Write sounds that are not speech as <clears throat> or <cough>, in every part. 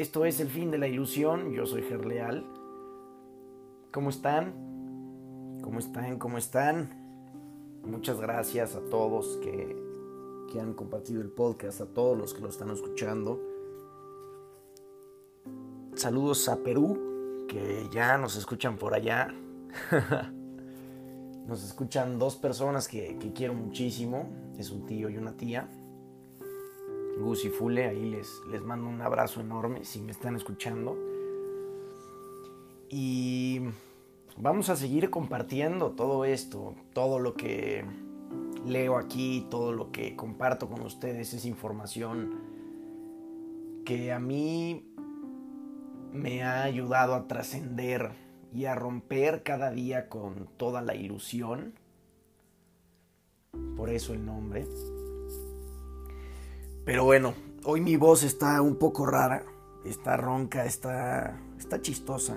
Esto es El fin de la ilusión. Yo soy Gerleal. ¿Cómo están? ¿Cómo están? ¿Cómo están? Muchas gracias a todos que, que han compartido el podcast, a todos los que lo están escuchando. Saludos a Perú, que ya nos escuchan por allá. <laughs> nos escuchan dos personas que, que quiero muchísimo. Es un tío y una tía. Gus y Fule, ahí les, les mando un abrazo enorme si me están escuchando. Y vamos a seguir compartiendo todo esto, todo lo que leo aquí, todo lo que comparto con ustedes es información que a mí me ha ayudado a trascender y a romper cada día con toda la ilusión. Por eso el nombre. Pero bueno, hoy mi voz está un poco rara, está ronca, está, está chistosa.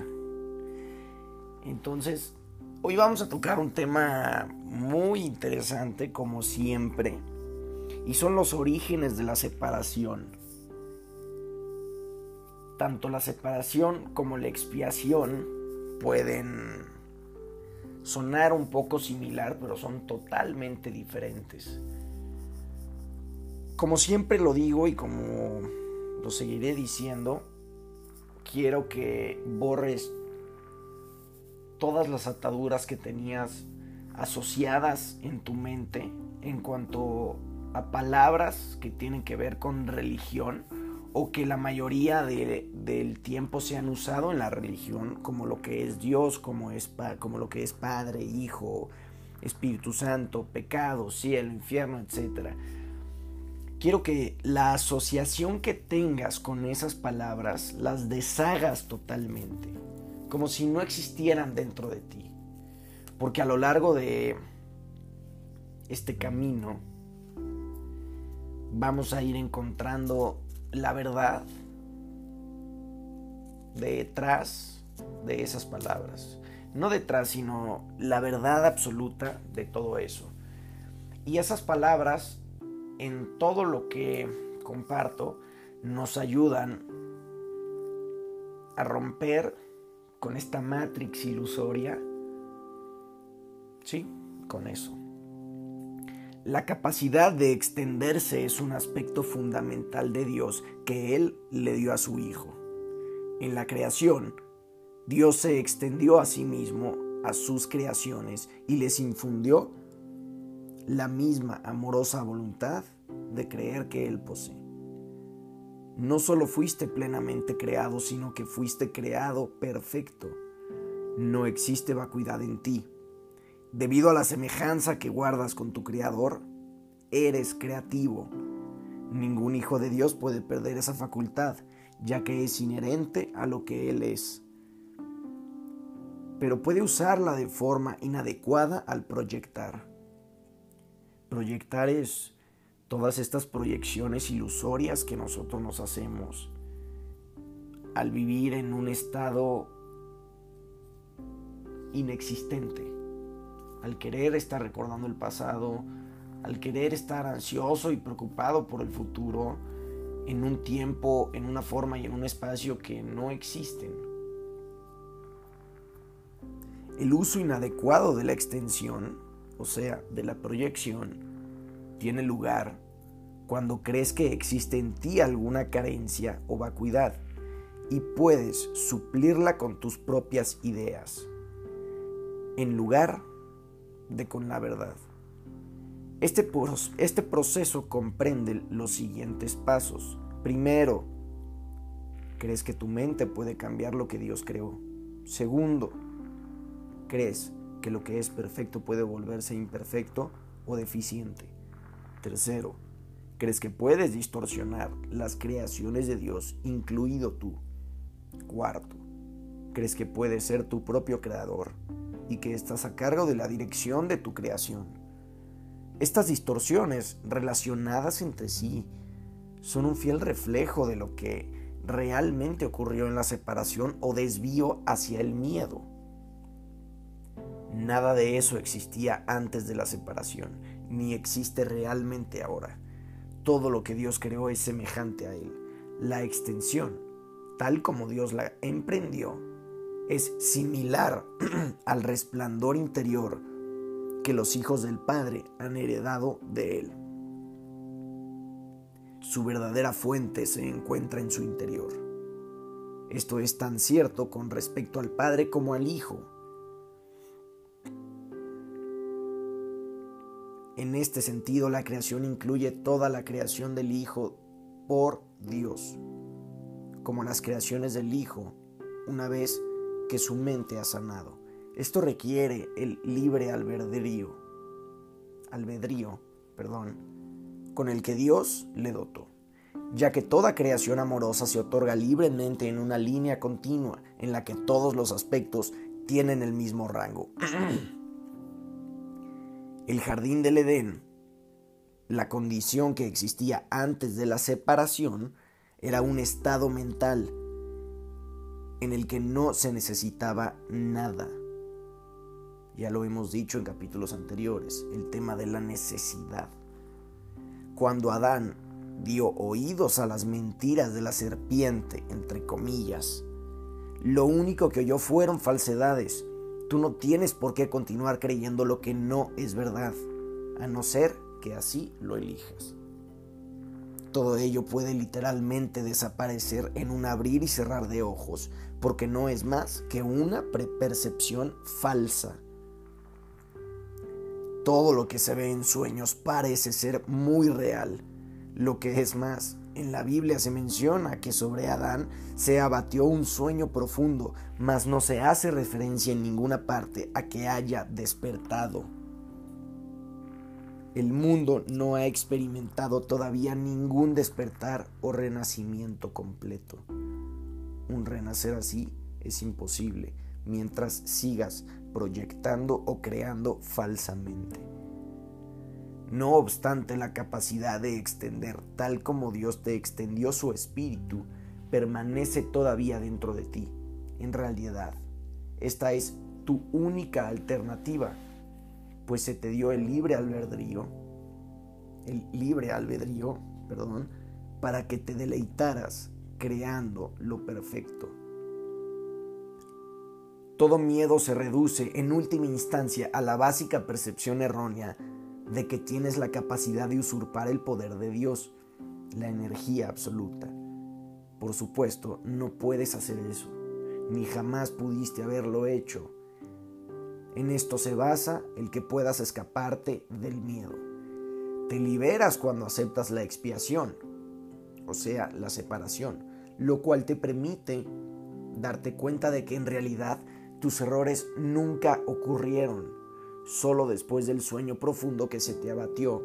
Entonces, hoy vamos a tocar un tema muy interesante, como siempre, y son los orígenes de la separación. Tanto la separación como la expiación pueden sonar un poco similar, pero son totalmente diferentes. Como siempre lo digo y como lo seguiré diciendo, quiero que borres todas las ataduras que tenías asociadas en tu mente en cuanto a palabras que tienen que ver con religión o que la mayoría del tiempo se han usado en la religión como lo que es Dios, como, es, como lo que es Padre, Hijo, Espíritu Santo, pecado, cielo, infierno, etcétera quiero que la asociación que tengas con esas palabras las deshagas totalmente, como si no existieran dentro de ti. Porque a lo largo de este camino vamos a ir encontrando la verdad detrás de esas palabras. No detrás, sino la verdad absoluta de todo eso. Y esas palabras en todo lo que comparto nos ayudan a romper con esta matrix ilusoria. Sí, con eso. La capacidad de extenderse es un aspecto fundamental de Dios que Él le dio a su Hijo. En la creación, Dios se extendió a sí mismo a sus creaciones y les infundió la misma amorosa voluntad de creer que Él posee. No solo fuiste plenamente creado, sino que fuiste creado perfecto. No existe vacuidad en ti. Debido a la semejanza que guardas con tu Creador, eres creativo. Ningún hijo de Dios puede perder esa facultad, ya que es inherente a lo que Él es. Pero puede usarla de forma inadecuada al proyectar. Proyectar es todas estas proyecciones ilusorias que nosotros nos hacemos al vivir en un estado inexistente, al querer estar recordando el pasado, al querer estar ansioso y preocupado por el futuro, en un tiempo, en una forma y en un espacio que no existen. El uso inadecuado de la extensión, o sea, de la proyección, tiene lugar cuando crees que existe en ti alguna carencia o vacuidad y puedes suplirla con tus propias ideas, en lugar de con la verdad. Este, este proceso comprende los siguientes pasos. Primero, crees que tu mente puede cambiar lo que Dios creó. Segundo, crees que lo que es perfecto puede volverse imperfecto o deficiente. Tercero, crees que puedes distorsionar las creaciones de Dios, incluido tú. Cuarto, crees que puedes ser tu propio creador y que estás a cargo de la dirección de tu creación. Estas distorsiones relacionadas entre sí son un fiel reflejo de lo que realmente ocurrió en la separación o desvío hacia el miedo. Nada de eso existía antes de la separación, ni existe realmente ahora todo lo que Dios creó es semejante a Él. La extensión tal como Dios la emprendió, es similar <clears throat> al resplandor interior que los hijos del Padre han heredado de Él. Su verdadera fuente se encuentra en su interior. Esto es tan cierto con respecto al Padre como al Hijo. En este sentido, la creación incluye toda la creación del Hijo por Dios, como las creaciones del Hijo, una vez que su mente ha sanado. Esto requiere el libre albedrío, albedrío, perdón, con el que Dios le dotó, ya que toda creación amorosa se otorga libremente en una línea continua en la que todos los aspectos tienen el mismo rango. <clears throat> El jardín del Edén, la condición que existía antes de la separación, era un estado mental en el que no se necesitaba nada. Ya lo hemos dicho en capítulos anteriores, el tema de la necesidad. Cuando Adán dio oídos a las mentiras de la serpiente, entre comillas, lo único que oyó fueron falsedades. Tú no tienes por qué continuar creyendo lo que no es verdad, a no ser que así lo elijas. Todo ello puede literalmente desaparecer en un abrir y cerrar de ojos, porque no es más que una prepercepción falsa. Todo lo que se ve en sueños parece ser muy real. Lo que es más, en la Biblia se menciona que sobre Adán se abatió un sueño profundo, mas no se hace referencia en ninguna parte a que haya despertado. El mundo no ha experimentado todavía ningún despertar o renacimiento completo. Un renacer así es imposible mientras sigas proyectando o creando falsamente. No obstante, la capacidad de extender tal como Dios te extendió su espíritu permanece todavía dentro de ti. En realidad, esta es tu única alternativa pues se te dio el libre albedrío, el libre albedrío, perdón, para que te deleitaras creando lo perfecto. Todo miedo se reduce en última instancia a la básica percepción errónea de que tienes la capacidad de usurpar el poder de Dios, la energía absoluta. Por supuesto, no puedes hacer eso, ni jamás pudiste haberlo hecho en esto se basa el que puedas escaparte del miedo. Te liberas cuando aceptas la expiación, o sea, la separación, lo cual te permite darte cuenta de que en realidad tus errores nunca ocurrieron, solo después del sueño profundo que se te abatió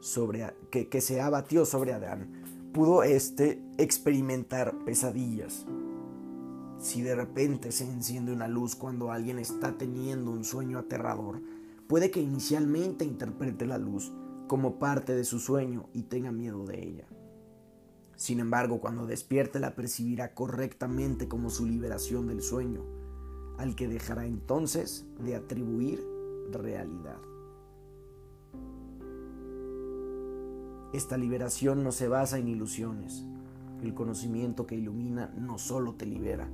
sobre que, se abatió sobre Adán, pudo éste experimentar pesadillas. Si de repente se enciende una luz cuando alguien está teniendo un sueño aterrador, puede que inicialmente interprete la luz como parte de su sueño y tenga miedo de ella. Sin embargo, cuando despierte la percibirá correctamente como su liberación del sueño, al que dejará entonces de atribuir realidad. Esta liberación no se basa en ilusiones. El conocimiento que ilumina no solo te libera,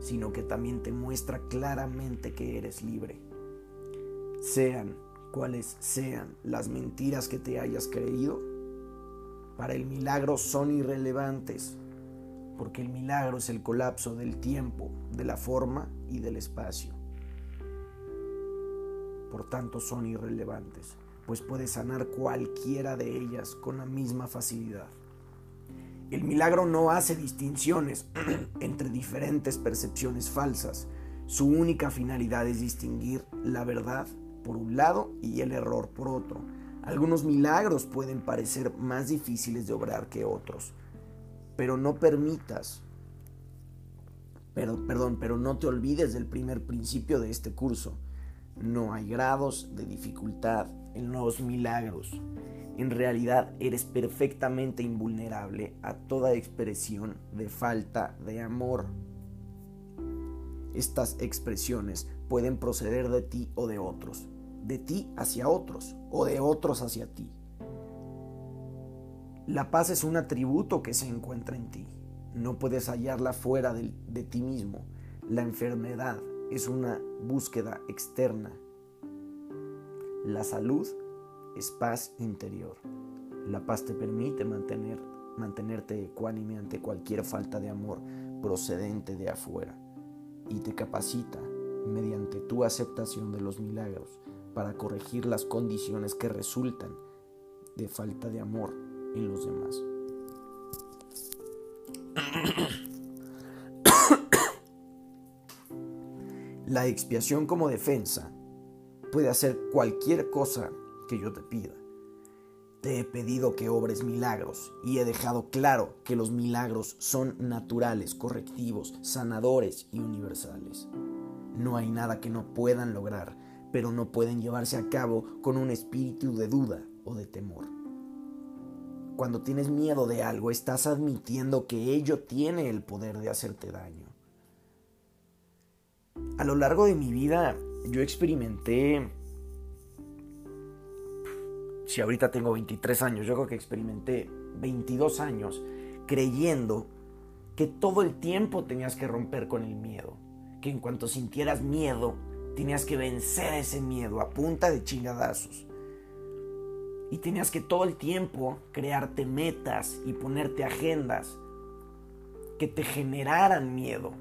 sino que también te muestra claramente que eres libre. Sean cuales sean las mentiras que te hayas creído, para el milagro son irrelevantes, porque el milagro es el colapso del tiempo, de la forma y del espacio. Por tanto, son irrelevantes, pues puedes sanar cualquiera de ellas con la misma facilidad. El milagro no hace distinciones <clears throat> entre diferentes percepciones falsas. Su única finalidad es distinguir la verdad por un lado y el error por otro. Algunos milagros pueden parecer más difíciles de obrar que otros, pero no permitas, pero, perdón, pero no te olvides del primer principio de este curso. No hay grados de dificultad en los milagros en realidad eres perfectamente invulnerable a toda expresión de falta de amor. Estas expresiones pueden proceder de ti o de otros, de ti hacia otros o de otros hacia ti. La paz es un atributo que se encuentra en ti. no puedes hallarla fuera de, ti mismo. La enfermedad es una búsqueda externa. La salud es paz interior. La paz te permite mantener, mantenerte ecuánime ante cualquier falta de amor procedente de afuera y te capacita mediante tu aceptación de los milagros para corregir las condiciones que resultan de falta de amor en los demás. <coughs> La expiación como defensa puede hacer cualquier cosa que yo te pida. Te he pedido que obres milagros y he dejado claro que los milagros son naturales, correctivos, sanadores y universales. No hay nada que no puedan lograr, pero no pueden llevarse a cabo con un espíritu de duda o de temor. Cuando tienes miedo de algo, estás admitiendo que ello tiene el poder de hacerte daño. A lo largo de mi vida yo experimenté, si ahorita tengo 23 años, yo creo que experimenté 22 años creyendo que todo el tiempo tenías que romper con el miedo, que en cuanto sintieras miedo, tenías que vencer ese miedo a punta de chingadazos. Y tenías que todo el tiempo crearte metas y ponerte agendas que te generaran miedo.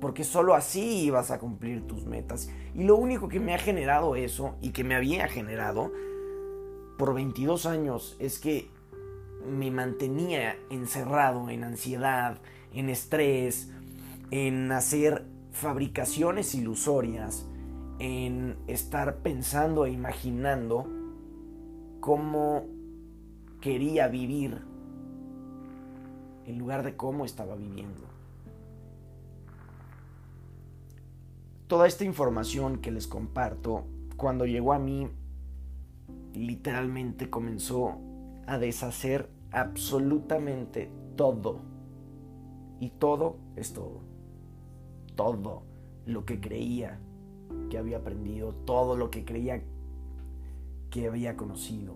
Porque solo así ibas a cumplir tus metas. Y lo único que me ha generado eso y que me había generado por 22 años es que me mantenía encerrado en ansiedad, en estrés, en hacer fabricaciones ilusorias, en estar pensando e imaginando cómo quería vivir en lugar de cómo estaba viviendo. Toda esta información que les comparto, cuando llegó a mí, literalmente comenzó a deshacer absolutamente todo. Y todo es todo. Todo lo que creía que había aprendido, todo lo que creía que había conocido,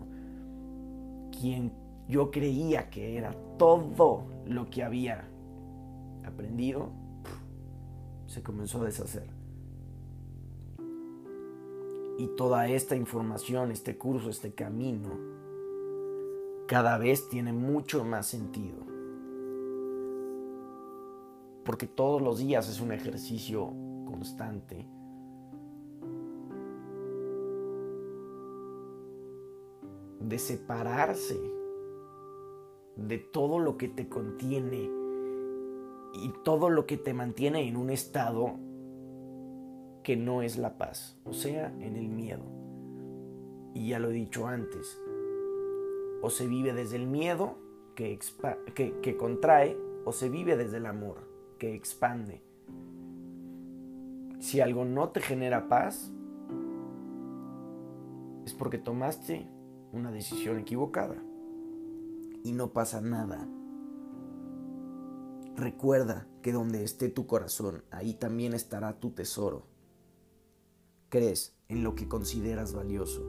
quien yo creía que era todo lo que había aprendido, se comenzó a deshacer. Y toda esta información, este curso, este camino, cada vez tiene mucho más sentido. Porque todos los días es un ejercicio constante de separarse de todo lo que te contiene y todo lo que te mantiene en un estado que no es la paz, o sea, en el miedo. Y ya lo he dicho antes, o se vive desde el miedo que, que, contrae, o se vive desde el amor que expande. Si algo no te genera paz, es porque tomaste una decisión equivocada. Y no pasa nada. Recuerda que donde esté tu corazón, ahí también estará tu tesoro. Crees en lo que consideras valioso.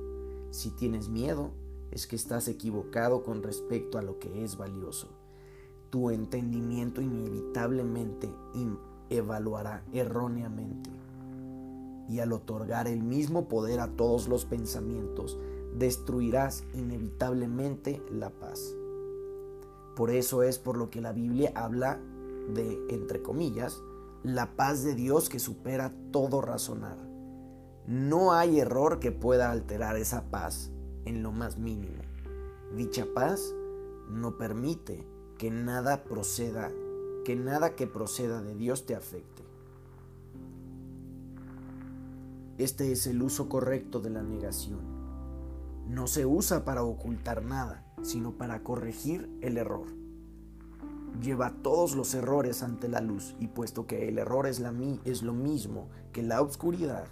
Si tienes miedo, es que estás equivocado con respecto a lo que es valioso. Tu entendimiento inevitablemente evaluará erróneamente. Y al otorgar el mismo poder a todos los pensamientos, destruirás inevitablemente la paz. Por eso es por lo que la Biblia habla de, entre comillas, la paz de Dios que supera todo razonar. No hay error que pueda alterar esa paz en lo más mínimo. Dicha paz no permite que nada proceda, que nada que proceda de Dios te afecte. Este es el uso correcto de la negación no se usa para ocultar nada, sino para corregir el error. Lleva todos los errores ante la luz y puesto que el error es, lo mismo que la oscuridad,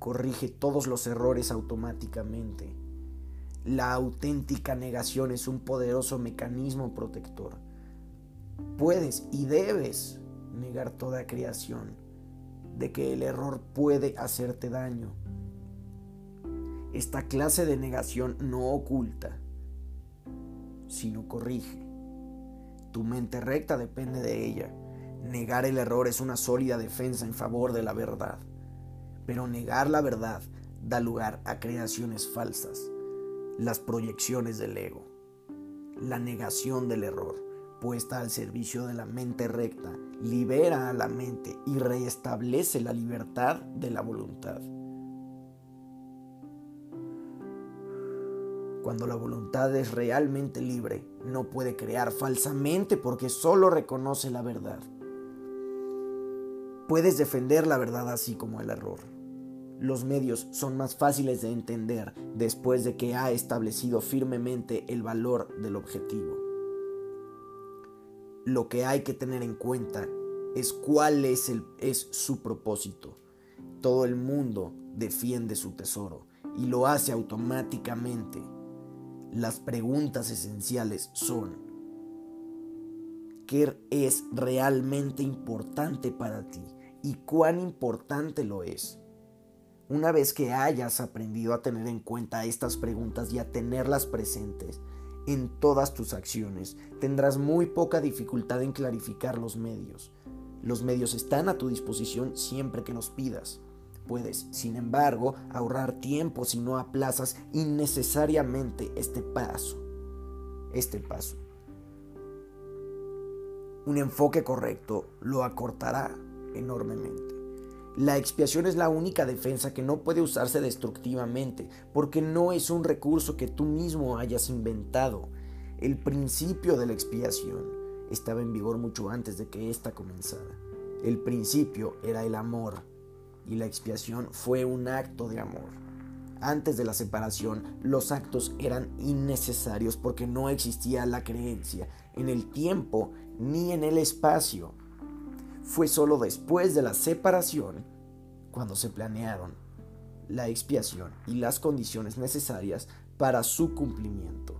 corrige todos los errores automáticamente. La auténtica negación es un poderoso mecanismo protector. Puedes y debes negar toda creación de que el error puede hacerte daño esta clase de negación no oculta, sino corrige. Tu mente recta depende de ella. Negar el error es una sólida defensa en favor de la verdad. Pero negar la verdad da lugar a creaciones falsas, las proyecciones del ego, la negación del error, puesta al servicio de la mente recta, libera a la mente y reestablece la libertad de la voluntad. Cuando la voluntad es realmente libre, no puede crear falsamente porque solo reconoce la verdad. Puedes defender la verdad así como el error. Los medios son más fáciles de entender después de que ha establecido firmemente el valor del objetivo. Lo que hay que tener en cuenta es cuál es, el, es su propósito. Todo el mundo defiende su tesoro y lo hace automáticamente. Las preguntas esenciales son, ¿qué es realmente importante para ti y cuán importante lo es? Una vez que hayas aprendido a tener en cuenta estas preguntas y a tenerlas presentes en todas tus acciones, tendrás muy poca dificultad en clarificar los medios. Los medios están a tu disposición siempre que los pidas. Puedes, sin embargo, ahorrar tiempo si no aplazas innecesariamente este paso. Este paso. Un enfoque correcto lo acortará enormemente. La expiación es la única defensa que no puede usarse destructivamente, porque no es un recurso que tú mismo hayas inventado. El principio de la expiación estaba en vigor mucho antes de que ésta comenzara. El principio era el amor, y la expiación fue un acto de amor. Antes de la separación, los actos eran innecesarios porque no existía la creencia en el tiempo ni en el espacio. Fue solo después de la separación cuando se planearon la expiación y las condiciones necesarias para su cumplimiento.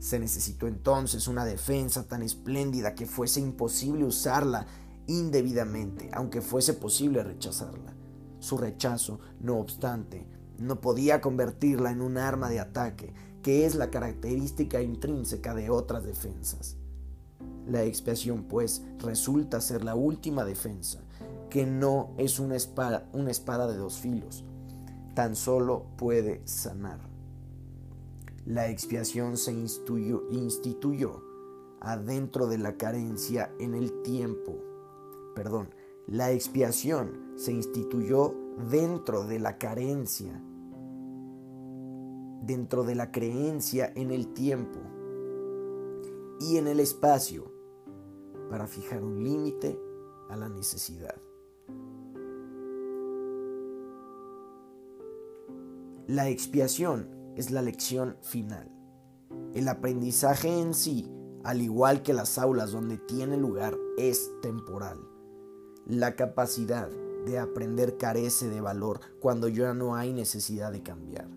Se necesitó entonces una defensa tan espléndida que fuese imposible usarla indebidamente, aunque fuese posible rechazarla. Su rechazo, no obstante, no podía convertirla en un arma de ataque, que es la característica intrínseca de otras defensas. La expiación, pues, resulta ser la última defensa, que no es una espada, una espada de dos filos, tan solo puede sanar. La expiación se instituyó, instituyó adentro de la carencia en el tiempo. Perdón, la expiación se instituyó dentro de la carencia, dentro de la creencia en el tiempo y en el espacio para fijar un límite a la necesidad. La expiación es la lección final. El aprendizaje en sí, al igual que las aulas donde tiene lugar, es temporal. La capacidad de aprender carece de valor cuando ya no hay necesidad de cambiar.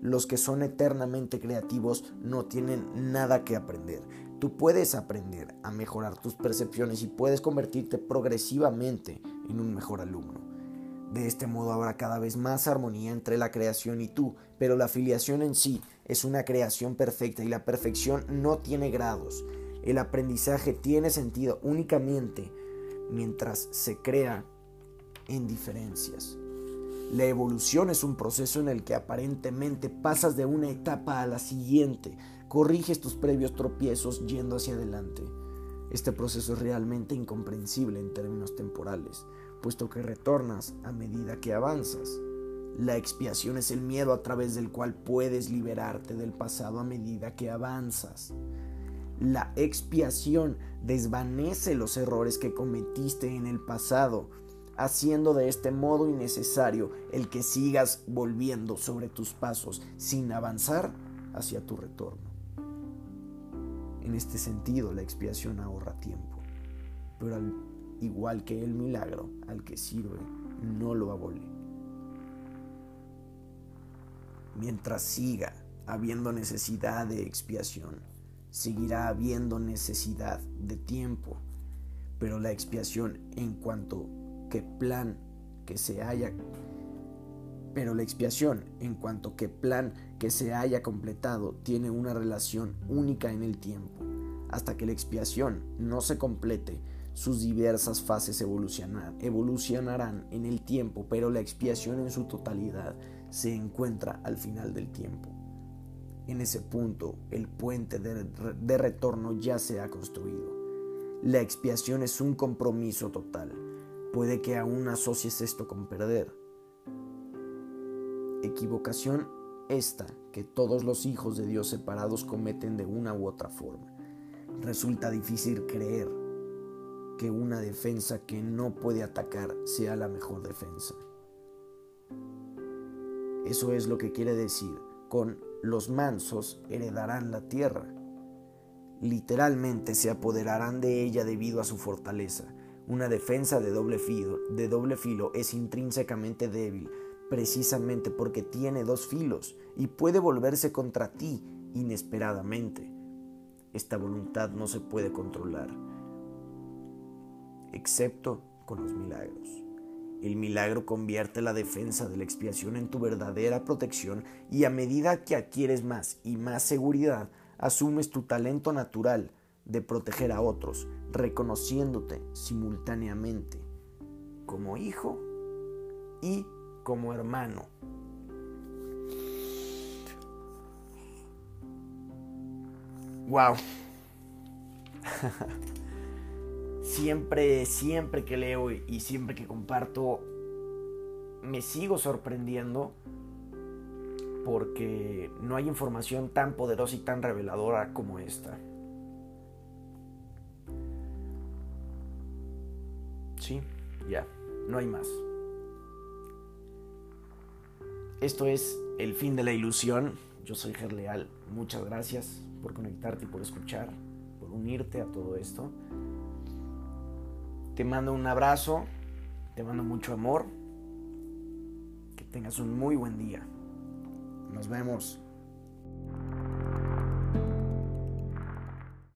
Los que son eternamente creativos no tienen nada que aprender, Tú puedes aprender a mejorar tus percepciones y puedes convertirte progresivamente en un mejor alumno. De este modo habrá cada vez más armonía entre la creación y tú, pero la afiliación en sí es una creación perfecta y la perfección no tiene grados. El aprendizaje tiene sentido únicamente mientras se crea en diferencias. La evolución es un proceso en el que aparentemente pasas de una etapa a la siguiente, corriges tus previos tropiezos yendo hacia adelante. Este proceso es realmente incomprensible en términos temporales, puesto que retornas a medida que avanzas. La expiación es el miedo a través del cual puedes liberarte del pasado a medida que avanzas. La expiación desvanece los errores que cometiste en el pasado, haciendo de este modo innecesario el que sigas volviendo sobre tus pasos sin avanzar hacia tu retorno. En este sentido, la expiación ahorra tiempo, pero al igual que el milagro al que sirve, no lo abole. Mientras siga habiendo necesidad de expiación, seguirá habiendo necesidad de tiempo, pero la expiación en cuanto que plan que se haya pero la expiación, en cuanto que plan que se haya completado, tiene una relación única en el tiempo. hasta que la expiación no se complete, sus diversas fases evolucionarán en el tiempo, pero la expiación en su totalidad se encuentra al final del tiempo. En ese punto, el puente de, retorno ya se ha construido. La expiación es un compromiso total. Puede que aún asocies esto con perder. Equivocación esta que todos los hijos de Dios separados cometen de una u otra forma. Resulta difícil creer que una defensa que no puede atacar sea la mejor defensa. Eso es lo que quiere decir con los mansos heredarán la tierra. Literalmente se apoderarán de ella debido a su fortaleza. Una defensa de doble filo, de doble filo es intrínsecamente débil, precisamente porque tiene dos filos y puede volverse contra ti inesperadamente. Esta voluntad no se puede controlar excepto con los milagros. El milagro convierte la defensa de la expiación en tu verdadera protección y a medida que adquieres más y más seguridad, asumes tu talento natural de proteger a otros, reconociéndote simultáneamente como hijo y como hermano. Wow. <laughs> siempre, siempre que leo y siempre que comparto, me sigo sorprendiendo porque no hay información tan poderosa y tan reveladora como esta. Sí, ya, no hay más. Esto es El fin de la ilusión. Yo soy Gerleal. Muchas gracias por conectarte y por escuchar, por unirte a todo esto. Te mando un abrazo, te mando mucho amor, que tengas un muy buen día. Nos vemos.